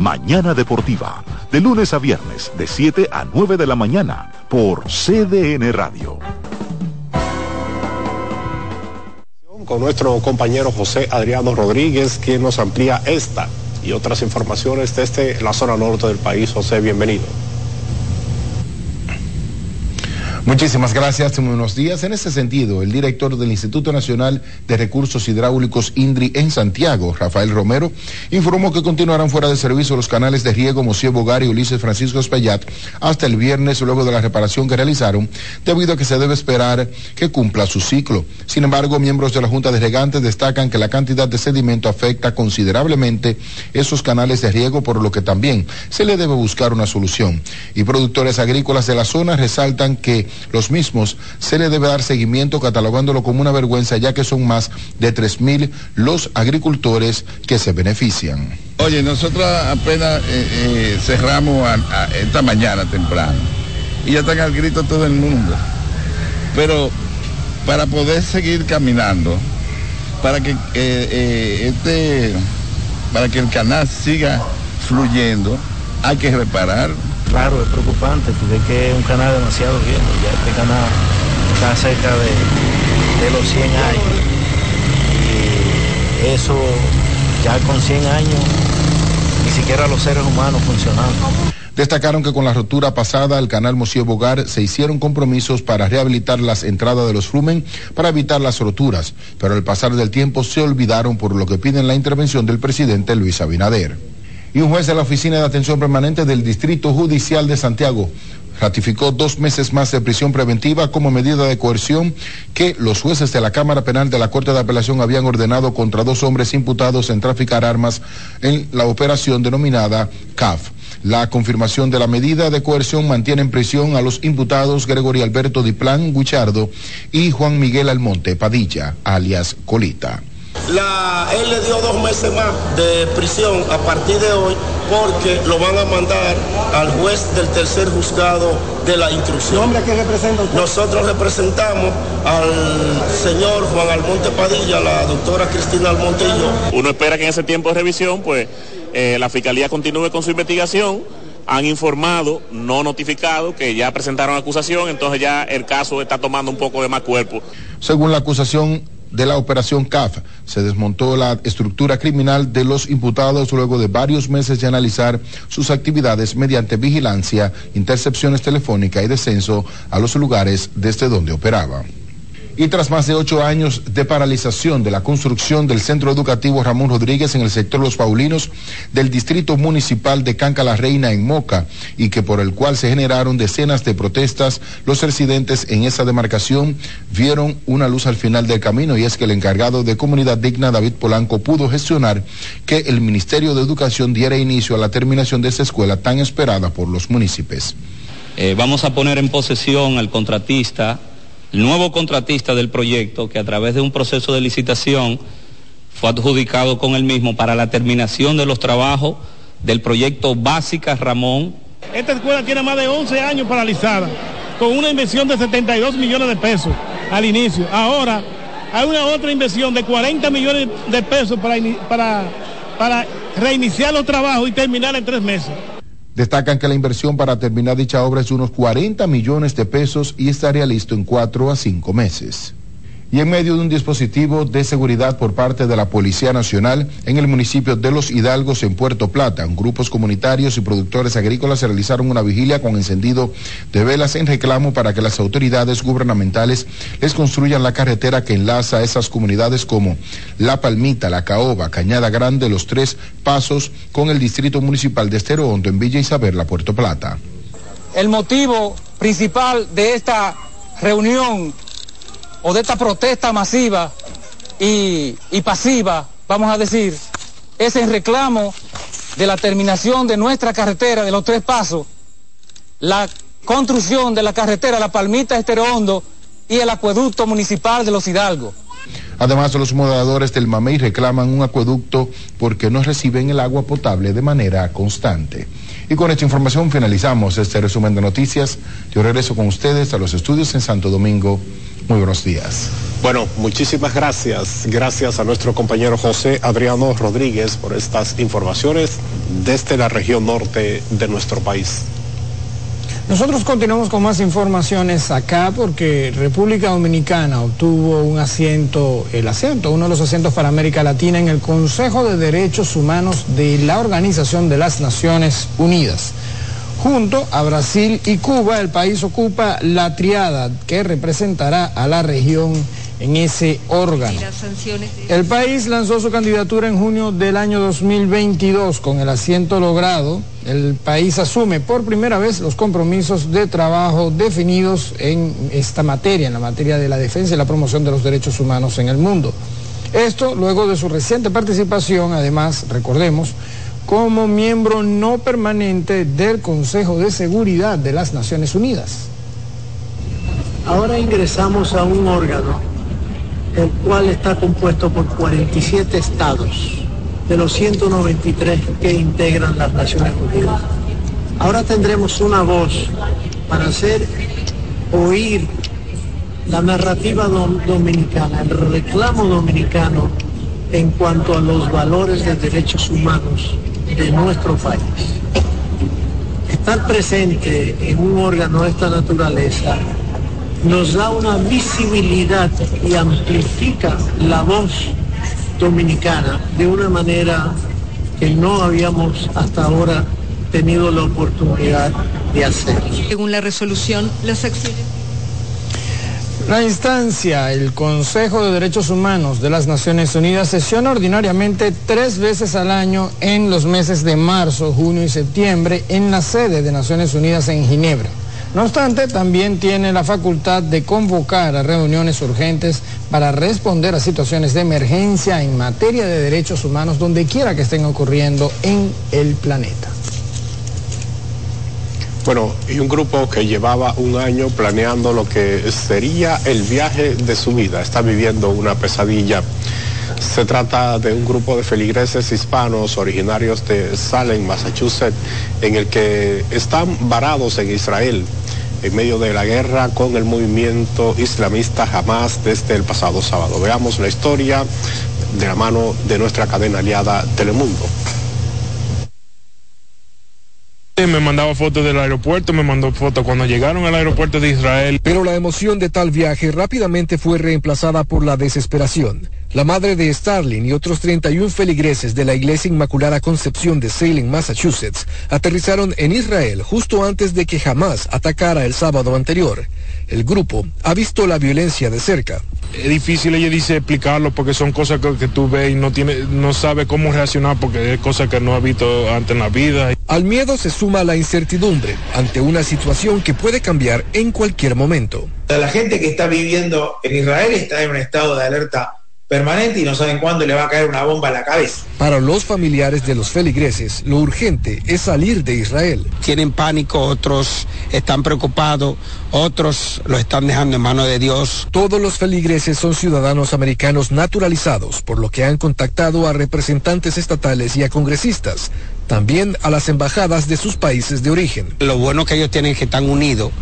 Mañana Deportiva, de lunes a viernes, de 7 a 9 de la mañana, por CDN Radio. Con nuestro compañero José Adriano Rodríguez, quien nos amplía esta y otras informaciones desde la zona norte del país. José, bienvenido. Muchísimas gracias, muy buenos días. En este sentido, el director del Instituto Nacional de Recursos Hidráulicos INDRI en Santiago, Rafael Romero, informó que continuarán fuera de servicio los canales de riego Mosier Bogar y Ulises Francisco Espaillat hasta el viernes luego de la reparación que realizaron, debido a que se debe esperar que cumpla su ciclo. Sin embargo, miembros de la Junta de Regantes destacan que la cantidad de sedimento afecta considerablemente esos canales de riego, por lo que también se le debe buscar una solución. Y productores agrícolas de la zona resaltan que los mismos se le debe dar seguimiento catalogándolo como una vergüenza ya que son más de 3.000 los agricultores que se benefician. Oye, nosotros apenas eh, eh, cerramos esta mañana temprano y ya están al grito todo el mundo. Pero para poder seguir caminando, para que eh, este, para que el canal siga fluyendo, hay que reparar. Claro, es preocupante, porque que es un canal demasiado viejo, ya este canal está cerca de, de los 100 años. Y eso ya con 100 años, ni siquiera los seres humanos funcionando. Destacaron que con la rotura pasada al canal Mosío Bogar se hicieron compromisos para rehabilitar las entradas de los flumen para evitar las roturas, pero al pasar del tiempo se olvidaron por lo que piden la intervención del presidente Luis Abinader. Y un juez de la Oficina de Atención Permanente del Distrito Judicial de Santiago ratificó dos meses más de prisión preventiva como medida de coerción que los jueces de la Cámara Penal de la Corte de Apelación habían ordenado contra dos hombres imputados en traficar armas en la operación denominada CAF. La confirmación de la medida de coerción mantiene en prisión a los imputados Gregorio Alberto Diplán Guichardo y Juan Miguel Almonte Padilla, alias Colita. La, él le dio dos meses más de prisión a partir de hoy porque lo van a mandar al juez del tercer juzgado de la instrucción. ¿Nombre que representa Nosotros representamos al señor Juan Almonte Padilla, la doctora Cristina Almonte y yo. Uno espera que en ese tiempo de revisión, pues, eh, la Fiscalía continúe con su investigación. Han informado, no notificado, que ya presentaron acusación, entonces ya el caso está tomando un poco de más cuerpo. Según la acusación de la operación CAF, se desmontó la estructura criminal de los imputados luego de varios meses de analizar sus actividades mediante vigilancia, intercepciones telefónicas y descenso a los lugares desde donde operaba. Y tras más de ocho años de paralización de la construcción del Centro Educativo Ramón Rodríguez en el sector Los Paulinos del Distrito Municipal de Canca la Reina en Moca y que por el cual se generaron decenas de protestas, los residentes en esa demarcación vieron una luz al final del camino y es que el encargado de Comunidad Digna, David Polanco, pudo gestionar que el Ministerio de Educación diera inicio a la terminación de esa escuela tan esperada por los municipios. Eh, vamos a poner en posesión al contratista, el nuevo contratista del proyecto, que a través de un proceso de licitación fue adjudicado con el mismo para la terminación de los trabajos del proyecto Básica Ramón. Esta escuela tiene más de 11 años paralizada, con una inversión de 72 millones de pesos al inicio. Ahora hay una otra inversión de 40 millones de pesos para, para reiniciar los trabajos y terminar en tres meses. Destacan que la inversión para terminar dicha obra es de unos 40 millones de pesos y estaría listo en cuatro a cinco meses y en medio de un dispositivo de seguridad por parte de la Policía Nacional en el municipio de Los Hidalgos en Puerto Plata. Grupos comunitarios y productores agrícolas realizaron una vigilia con encendido de velas en reclamo para que las autoridades gubernamentales les construyan la carretera que enlaza a esas comunidades como La Palmita, La Caoba, Cañada Grande, Los Tres Pasos con el distrito municipal de Estero Hondo en Villa Isabel, La Puerto Plata. El motivo principal de esta reunión o de esta protesta masiva y, pasiva, vamos a decir, es en reclamo de la terminación de nuestra carretera de los tres pasos, la construcción de la carretera La Palmita Estero Hondo y el acueducto municipal de los Hidalgos. Además, los moderadores del Mamey reclaman un acueducto porque no reciben el agua potable de manera constante. Y con esta información finalizamos este resumen de noticias. Yo regreso con ustedes a los estudios en Santo Domingo. Muy buenos días. Bueno, muchísimas gracias. Gracias a nuestro compañero José Adriano Rodríguez por estas informaciones desde la región norte de nuestro país. Nosotros continuamos con más informaciones acá porque República Dominicana obtuvo un asiento, el asiento, uno de los asientos para América Latina en el Consejo de Derechos Humanos de la Organización de las Naciones Unidas. Junto a Brasil y Cuba, el país ocupa la triada que representará a la región en ese órgano. El país lanzó su candidatura en junio del año 2022. Con el asiento logrado, el país asume por primera vez los compromisos de trabajo definidos en esta materia, en la materia de la defensa y la promoción de los derechos humanos en el mundo. Esto luego de su reciente participación, además, recordemos, como miembro no permanente del Consejo de Seguridad de las Naciones Unidas. Ahora ingresamos a un órgano el cual está compuesto por 47 estados de los 193 que integran las Naciones Unidas. Ahora tendremos una voz para hacer oír la narrativa dominicana, el reclamo dominicano en cuanto a los valores de derechos humanos de nuestro país. Estar presente en un órgano de esta naturaleza nos da una visibilidad y amplifica la voz dominicana de una manera que no habíamos hasta ahora tenido la oportunidad de hacer. Según la resolución, las acciones la instancia, el Consejo de Derechos Humanos de las Naciones Unidas, sesiona ordinariamente tres veces al año en los meses de marzo, junio y septiembre en la sede de Naciones Unidas en Ginebra. No obstante, también tiene la facultad de convocar a reuniones urgentes para responder a situaciones de emergencia en materia de derechos humanos donde quiera que estén ocurriendo en el planeta. Bueno, y un grupo que llevaba un año planeando lo que sería el viaje de su vida, está viviendo una pesadilla. Se trata de un grupo de feligreses hispanos originarios de Salem, Massachusetts, en el que están varados en Israel en medio de la guerra con el movimiento islamista Hamas desde el pasado sábado. Veamos la historia de la mano de nuestra cadena aliada Telemundo me mandaba fotos del aeropuerto, me mandó fotos cuando llegaron al aeropuerto de Israel. Pero la emoción de tal viaje rápidamente fue reemplazada por la desesperación. La madre de Starling y otros 31 feligreses de la Iglesia Inmaculada Concepción de Salem, Massachusetts, aterrizaron en Israel justo antes de que jamás atacara el sábado anterior. El grupo ha visto la violencia de cerca. Es difícil, ella dice, explicarlo porque son cosas que, tú ves y no, tiene, no sabe cómo reaccionar porque es cosas que no ha visto antes en la vida. Al miedo se suma la incertidumbre ante una situación que puede cambiar en cualquier momento. La gente que está viviendo en Israel está en un estado de alerta permanente y no saben cuándo le va a caer una bomba a la cabeza. Para los familiares de los feligreses, lo urgente es salir de Israel. Tienen pánico, otros están preocupados, otros lo están dejando en manos de Dios. Todos los feligreses son ciudadanos americanos naturalizados, por lo que han contactado a representantes estatales y a congresistas también a las embajadas de sus países de origen. Lo bueno que ellos tienen es que están unidos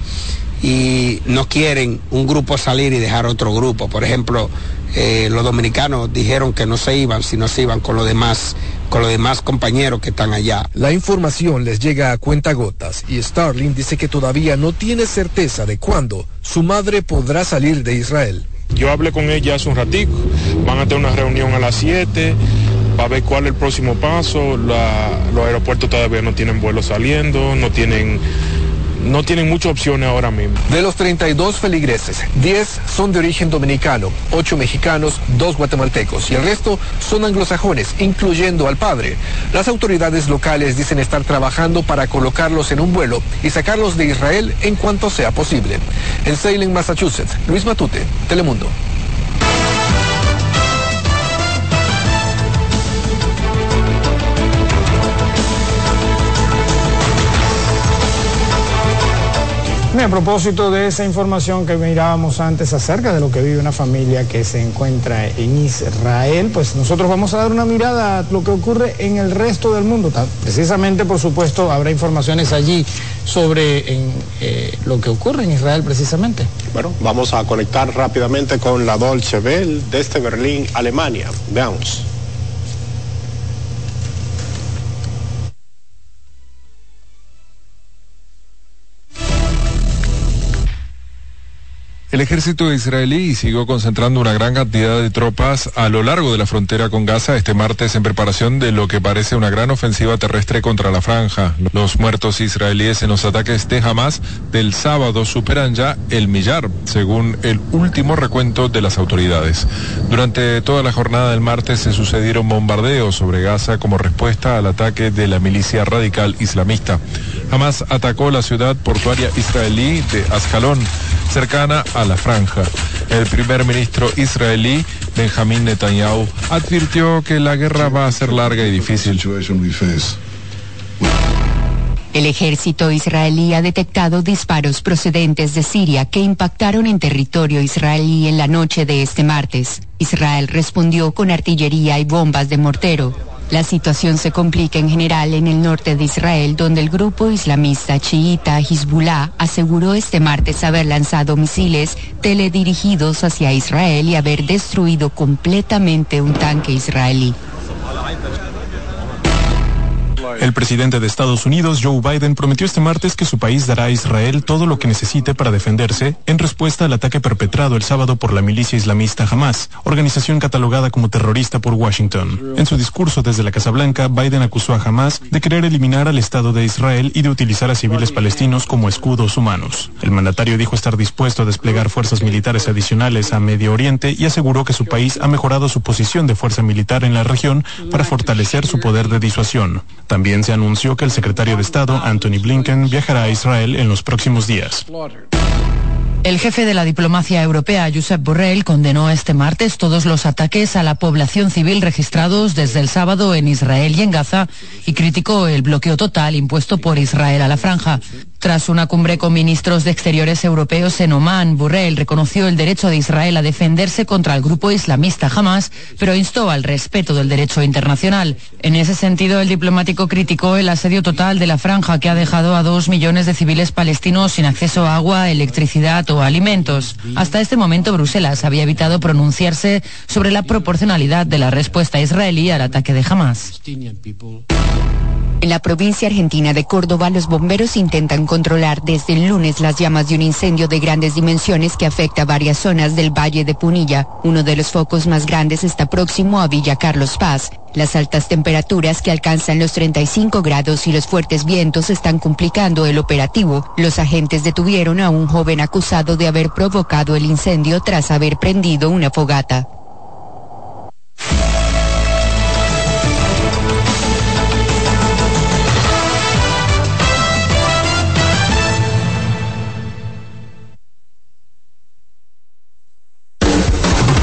y no quieren un grupo salir y dejar otro grupo. Por ejemplo, eh, los dominicanos dijeron que no se iban, si no se iban con los demás, con los demás compañeros que están allá. La información les llega a cuentagotas y Starling dice que todavía no tiene certeza de cuándo su madre podrá salir de Israel. Yo hablé con ella hace un ratico, van a tener una reunión a las 7 para ver cuál es el próximo paso. La, los aeropuertos todavía no tienen vuelos saliendo, no tienen no tienen muchas opciones ahora mismo. De los 32 feligreses, 10 son de origen dominicano, 8 mexicanos, 2 guatemaltecos y el resto son anglosajones, incluyendo al padre. Las autoridades locales dicen estar trabajando para colocarlos en un vuelo y sacarlos de Israel en cuanto sea posible. En Salem, Massachusetts, Luis Matute, Telemundo. A propósito de esa información que mirábamos antes acerca de lo que vive una familia que se encuentra en Israel, pues nosotros vamos a dar una mirada a lo que ocurre en el resto del mundo. Precisamente, por supuesto, habrá informaciones allí sobre eh, lo que ocurre en Israel precisamente. Bueno, vamos a conectar rápidamente con la Dolce Bell desde Berlín, Alemania. Veamos. El ejército israelí siguió concentrando una gran cantidad de tropas a lo largo de la frontera con Gaza este martes en preparación de lo que parece una gran ofensiva terrestre contra la franja. Los muertos israelíes en los ataques de Hamas del sábado superan ya el millar, según el último recuento de las autoridades. Durante toda la jornada del martes se sucedieron bombardeos sobre Gaza como respuesta al ataque de la milicia radical islamista. Hamas atacó la ciudad portuaria israelí de Ascalón, cercana a la franja. El primer ministro israelí, Benjamín Netanyahu, advirtió que la guerra va a ser larga y difícil. El ejército israelí ha detectado disparos procedentes de Siria que impactaron en territorio israelí en la noche de este martes. Israel respondió con artillería y bombas de mortero. La situación se complica en general en el norte de Israel, donde el grupo islamista chiita Hezbollah aseguró este martes haber lanzado misiles teledirigidos hacia Israel y haber destruido completamente un tanque israelí. El presidente de Estados Unidos, Joe Biden, prometió este martes que su país dará a Israel todo lo que necesite para defenderse en respuesta al ataque perpetrado el sábado por la milicia islamista Hamas, organización catalogada como terrorista por Washington. En su discurso desde la Casa Blanca, Biden acusó a Hamas de querer eliminar al Estado de Israel y de utilizar a civiles palestinos como escudos humanos. El mandatario dijo estar dispuesto a desplegar fuerzas militares adicionales a Medio Oriente y aseguró que su país ha mejorado su posición de fuerza militar en la región para fortalecer su poder de disuasión. Se anunció que el secretario de Estado, Anthony Blinken, viajará a Israel en los próximos días. El jefe de la diplomacia europea, Josep Borrell, condenó este martes todos los ataques a la población civil registrados desde el sábado en Israel y en Gaza y criticó el bloqueo total impuesto por Israel a la franja. Tras una cumbre con ministros de Exteriores europeos en Omán, Borrell reconoció el derecho de Israel a defenderse contra el grupo islamista Hamas, pero instó al respeto del derecho internacional. En ese sentido, el diplomático criticó el asedio total de la franja que ha dejado a dos millones de civiles palestinos sin acceso a agua, electricidad o alimentos. Hasta este momento, Bruselas había evitado pronunciarse sobre la proporcionalidad de la respuesta israelí al ataque de Hamas. En la provincia argentina de Córdoba, los bomberos intentan controlar desde el lunes las llamas de un incendio de grandes dimensiones que afecta varias zonas del Valle de Punilla. Uno de los focos más grandes está próximo a Villa Carlos Paz. Las altas temperaturas que alcanzan los 35 grados y los fuertes vientos están complicando el operativo. Los agentes detuvieron a un joven acusado de haber provocado el incendio tras haber prendido una fogata.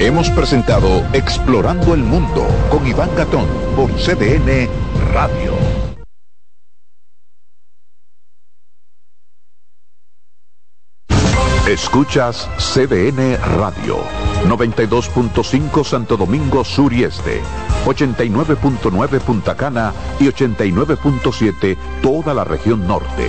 Hemos presentado Explorando el Mundo con Iván Gatón por CDN Radio. Escuchas CDN Radio, 92.5 Santo Domingo Sur y Este, 89.9 Punta Cana y 89.7 toda la región norte.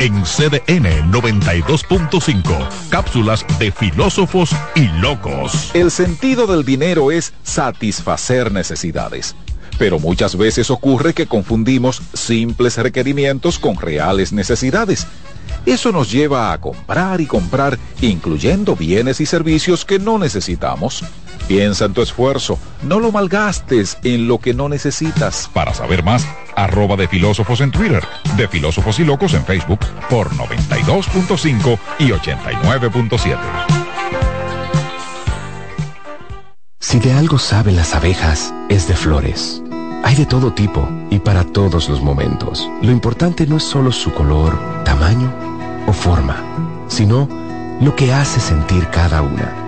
En CDN 92.5, cápsulas de filósofos y locos. El sentido del dinero es satisfacer necesidades. Pero muchas veces ocurre que confundimos simples requerimientos con reales necesidades. Eso nos lleva a comprar y comprar, incluyendo bienes y servicios que no necesitamos. Piensa en tu esfuerzo, no lo malgastes en lo que no necesitas. Para saber más, arroba de filósofos en Twitter, de filósofos y locos en Facebook por 92.5 y 89.7. Si de algo saben las abejas, es de flores. Hay de todo tipo y para todos los momentos. Lo importante no es solo su color, tamaño o forma, sino lo que hace sentir cada una.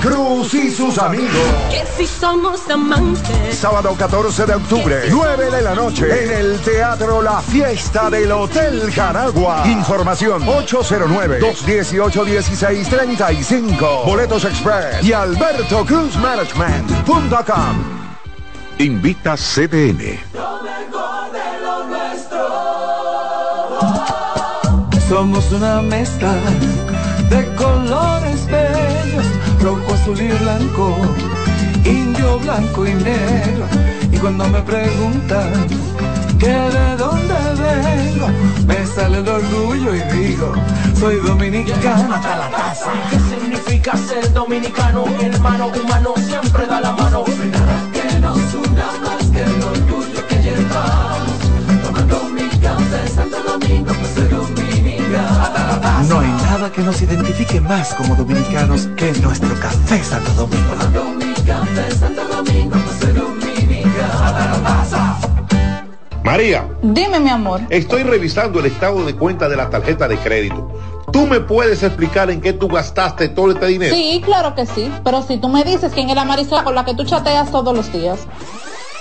Cruz y sus amigos. Que si somos amantes. Sábado 14 de octubre, 9 de la noche, en el Teatro La Fiesta del Hotel Jaragua. Información 809-218-1635. Boletos Express y Alberto Cruz Management.com. Invita CDN. Somos una mezcla de colores azul y blanco, indio, blanco y negro. Y cuando me preguntan que de donde vengo me sale el orgullo y digo, soy dominicano hasta la casa. ¿Qué significa ser dominicano? Hermano humano siempre da la mano. Que nos una No hay nada que nos identifique más como dominicanos que nuestro café Santo Domingo. María. Dime, mi amor. Estoy revisando el estado de cuenta de la tarjeta de crédito. ¿Tú me puedes explicar en qué tú gastaste todo este dinero? Sí, claro que sí. Pero si tú me dices quién es la Marisol con la que tú chateas todos los días.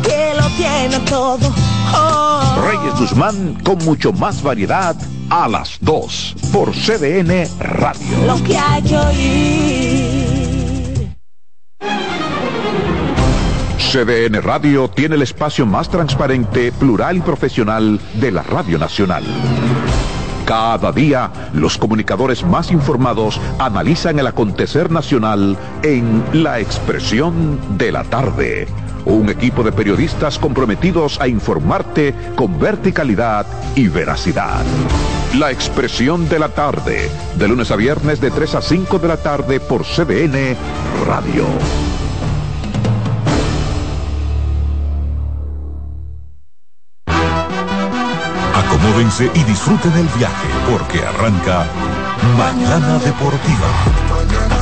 que lo tiene todo. Oh. Reyes Guzmán con mucho más variedad a las 2 por CDN Radio. Lo que hay que oír. CDN Radio tiene el espacio más transparente, plural y profesional de la Radio Nacional. Cada día, los comunicadores más informados analizan el acontecer nacional en La Expresión de la Tarde. Un equipo de periodistas comprometidos a informarte con verticalidad y veracidad. La Expresión de la Tarde, de lunes a viernes de 3 a 5 de la tarde por CDN Radio. Acomódense y disfruten el viaje porque arranca Mañana Deportiva.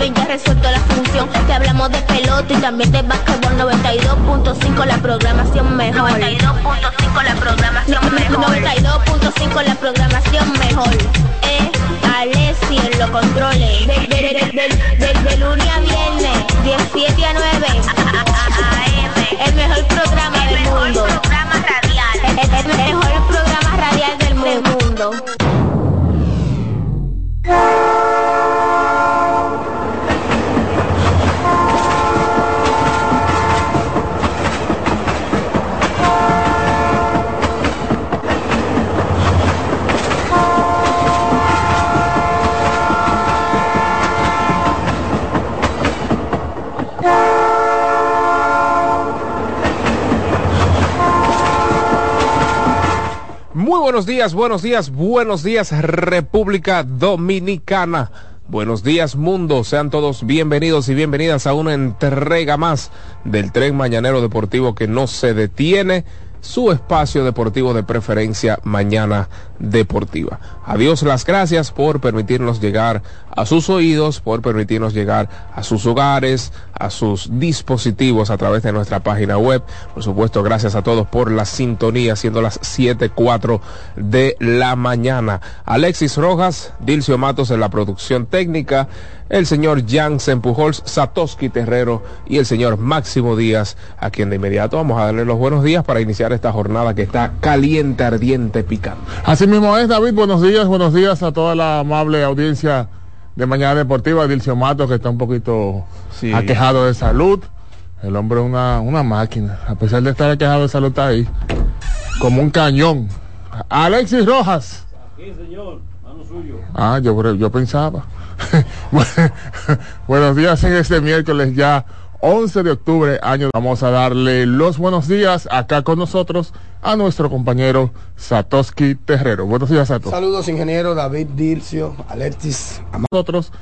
ya resuelto la función. Te hablamos de pelota y también de básquetbol 92.5 la programación mejor. 92.5 la programación mejor. 92.5 la programación mejor. Eh, Alessi en los controles. De, de, de, de, de- de lunes a viernes, 17 a 9. El mejor programa buenos días, buenos días, buenos días República Dominicana. Buenos días mundo, sean todos bienvenidos y bienvenidas a una entrega más del tren mañanero deportivo que no se detiene. su espacio deportivo de preferencia Mañana Deportiva. Adiós, las gracias por permitirnos llegar a sus oídos, por permitirnos llegar a sus hogares, a sus dispositivos a través de nuestra página web. Por supuesto, gracias a todos por la sintonía, siendo las 7.4 de la mañana. Alexis Rojas, Dilcio Matos en la producción técnica, el señor Jansen Pujols, Satoshi Terrero y el señor Máximo Díaz, a quien de inmediato vamos a darle los buenos días para iniciar esta jornada que está caliente, ardiente, picante. Mismo es, David. Buenos días, buenos días a toda la amable audiencia de Mañana Deportiva. Dilcio Matos, que está un poquito Sí. aquejado de salud. El hombre es una, una máquina. A pesar de estar aquejado de salud, está ahí. Como un cañón. Alexis Rojas. Ah, yo, yo pensaba. buenos días en este miércoles ya 11 de octubre, año. Vamos a darle los buenos días acá con nosotros a nuestro compañero Satoshi Terrero. Buenos días, Sato. Saludos, ingeniero David Dilcio, Alexis. Nosotros